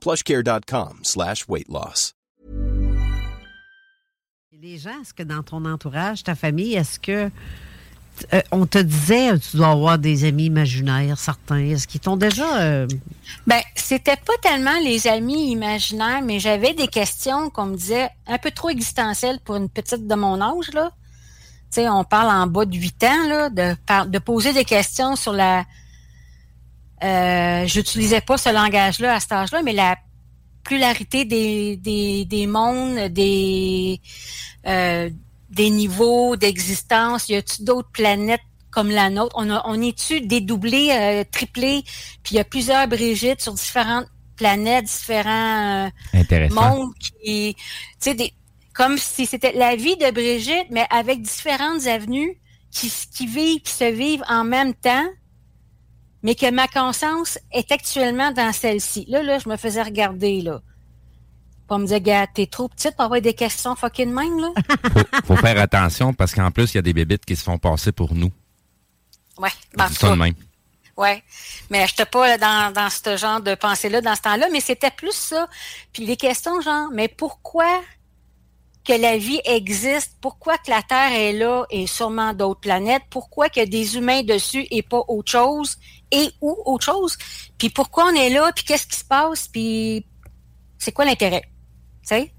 plushcare.com slash weight loss. Les gens, est-ce que dans ton entourage, ta famille, est-ce que euh, on te disait tu dois avoir des amis imaginaires, certains? Est-ce qu'ils t'ont déjà. euh, Ben, c'était pas tellement les amis imaginaires, mais j'avais des questions qu'on me disait un peu trop existentielles pour une petite de mon âge, là. Tu sais, on parle en bas de 8 ans, là, de poser des questions sur la. Euh, J'utilisais pas ce langage-là à cet âge-là, mais la pluralité des, des, des mondes, des, euh, des niveaux d'existence. Y a-t-il d'autres planètes comme la nôtre? On, a, on est-tu dédoublé, euh, triplé? Puis il y a plusieurs Brigitte sur différentes planètes, différents euh, mondes qui, tu sais, des, comme si c'était la vie de Brigitte, mais avec différentes avenues qui, qui vivent, qui se vivent en même temps, mais que ma conscience est actuellement dans celle-ci. Là, là, je me faisais regarder, là. Pour me dire, gars, t'es trop petite pour avoir des questions fucking même, là. Faut faire attention parce qu'en plus, il y a des bébites qui se font passer pour nous. Ouais. ben, tout ça de même. Ouais. Mais j'étais pas dans, dans ce genre de pensée-là dans ce temps-là, mais c'était plus ça. Puis les questions genre, mais pourquoi que la vie existe? Pourquoi que la Terre est là et sûrement d'autres planètes? Pourquoi qu'il y a des humains dessus et pas autre chose? Et ou autre chose? Puis pourquoi on est là? Puis qu'est-ce qui se passe? Puis c'est quoi l'intérêt? Tu sais?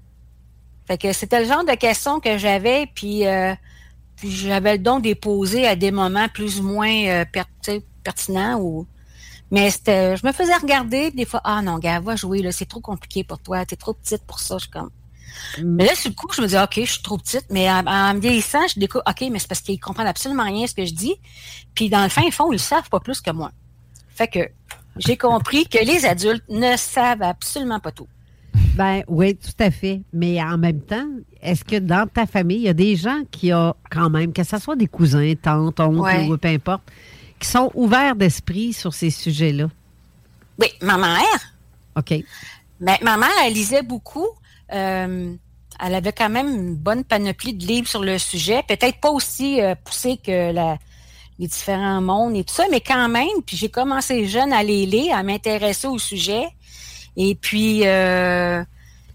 Fait que c'était le genre de questions que j'avais, puis, euh, j'avais le don de poser à des moments plus ou moins euh, pertinents. Ou... Mais c'était, je me faisais regarder des fois, ah non, gars, va jouer, c'est trop compliqué pour toi, t'es trop petite pour ça. Je suis comme. Mais là, sur le coup, je me dis, OK, je suis trop petite, mais en, en me vieillissant, je découvre, OK, mais c'est parce qu'ils comprennent absolument rien à ce que je dis. Puis dans le fin fond, ils le savent pas plus que moi. Fait que j'ai compris que les adultes ne savent absolument pas tout. Ben oui, tout à fait. Mais en même temps, est-ce que dans ta famille, il y a des gens qui ont quand même, que ce soit des cousins, tantes, oncles Ouais. ou peu importe, qui sont ouverts d'esprit sur ces sujets-là? Oui, ma mère, OK. Mais ma mère, elle lisait beaucoup. Euh, elle avait quand même une bonne panoplie de livres sur le sujet. Peut-être pas aussi euh, poussé que les différents mondes et tout ça, mais quand même. Puis j'ai commencé jeune à les lire, à m'intéresser au sujet. Et puis, euh,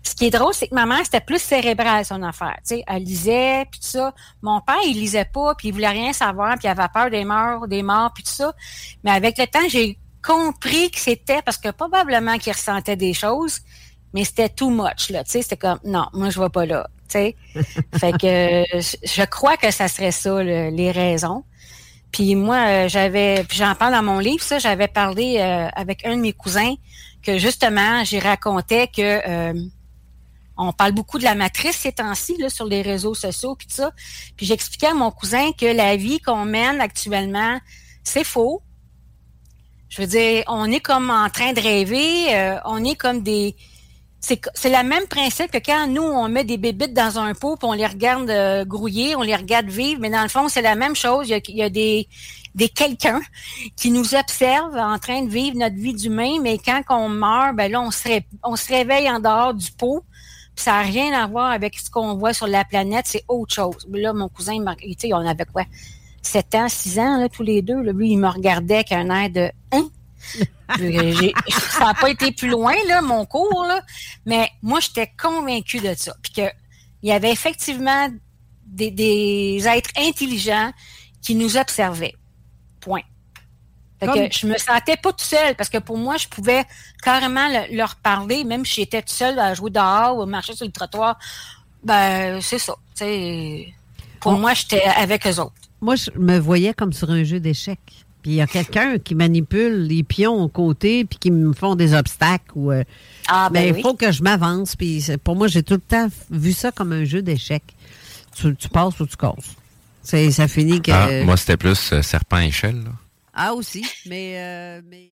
ce qui est drôle, c'est que ma mère, c'était plus cérébral, son affaire. Elle lisait, puis tout ça. Mon père, il lisait pas, puis il voulait rien savoir, puis il avait peur des morts, des morts, puis tout ça. Mais avec le temps, j'ai compris que c'était parce que probablement qu'il ressentait des choses, mais c'était too much, là. Tu sais, c'était comme, non, moi, je vais pas là. Tu sais. fait que euh, je- crois que ça serait ça, le- les raisons. Puis moi, euh, j'avais, j'en parle dans mon livre, ça, j'avais parlé euh, avec un de mes cousins que justement, j'ai raconté que on parle beaucoup de la matrice ces temps-ci sur les réseaux sociaux puis tout ça. Puis j'expliquais à mon cousin que la vie qu'on mène actuellement, c'est faux. Je veux dire, on est comme en train de rêver, on est comme des c'est le même principe que quand nous on met des bébites dans un pot puis on les regarde euh, grouiller, on les regarde vivre, mais dans le fond c'est la même chose. Il y a, il y a des des quelqu'un qui nous observe en train de vivre notre vie d'humain, mais quand on meurt, ben là on se on se réveille en dehors du pot. Ça n'a rien à voir avec ce qu'on voit sur la planète, c'est autre chose. Là, mon cousin, il on avait quoi? 7 ans, 6 ans, là, tous les deux. Lui, il me regardait avec un air de Hein? Ça n'a pas été plus loin, là, mon cours, là. Mais moi, j'étais convaincue de ça. Puis qu'il y avait effectivement des, des êtres intelligents qui nous observaient. Point. Fait que je me sentais pas toute seule parce que pour moi, je pouvais carrément leur parler, même si j'étais toute seule à jouer dehors ou marcher sur le trottoir. Ben, c'est ça. pour moi, j'étais avec eux autres. Moi, je me voyais comme sur un jeu d'échecs. Puis il y a quelqu'un qui manipule les pions aux côtés puis qui me font des obstacles. Ou, euh, ah, ben il faut que je m'avance. Puis pour moi, j'ai tout le temps vu ça comme un jeu d'échecs. Tu, passes ou tu casses. Ça finit que. Ah, moi, c'était plus euh, serpent-échelle. Ah, aussi. Mais. Euh, mais...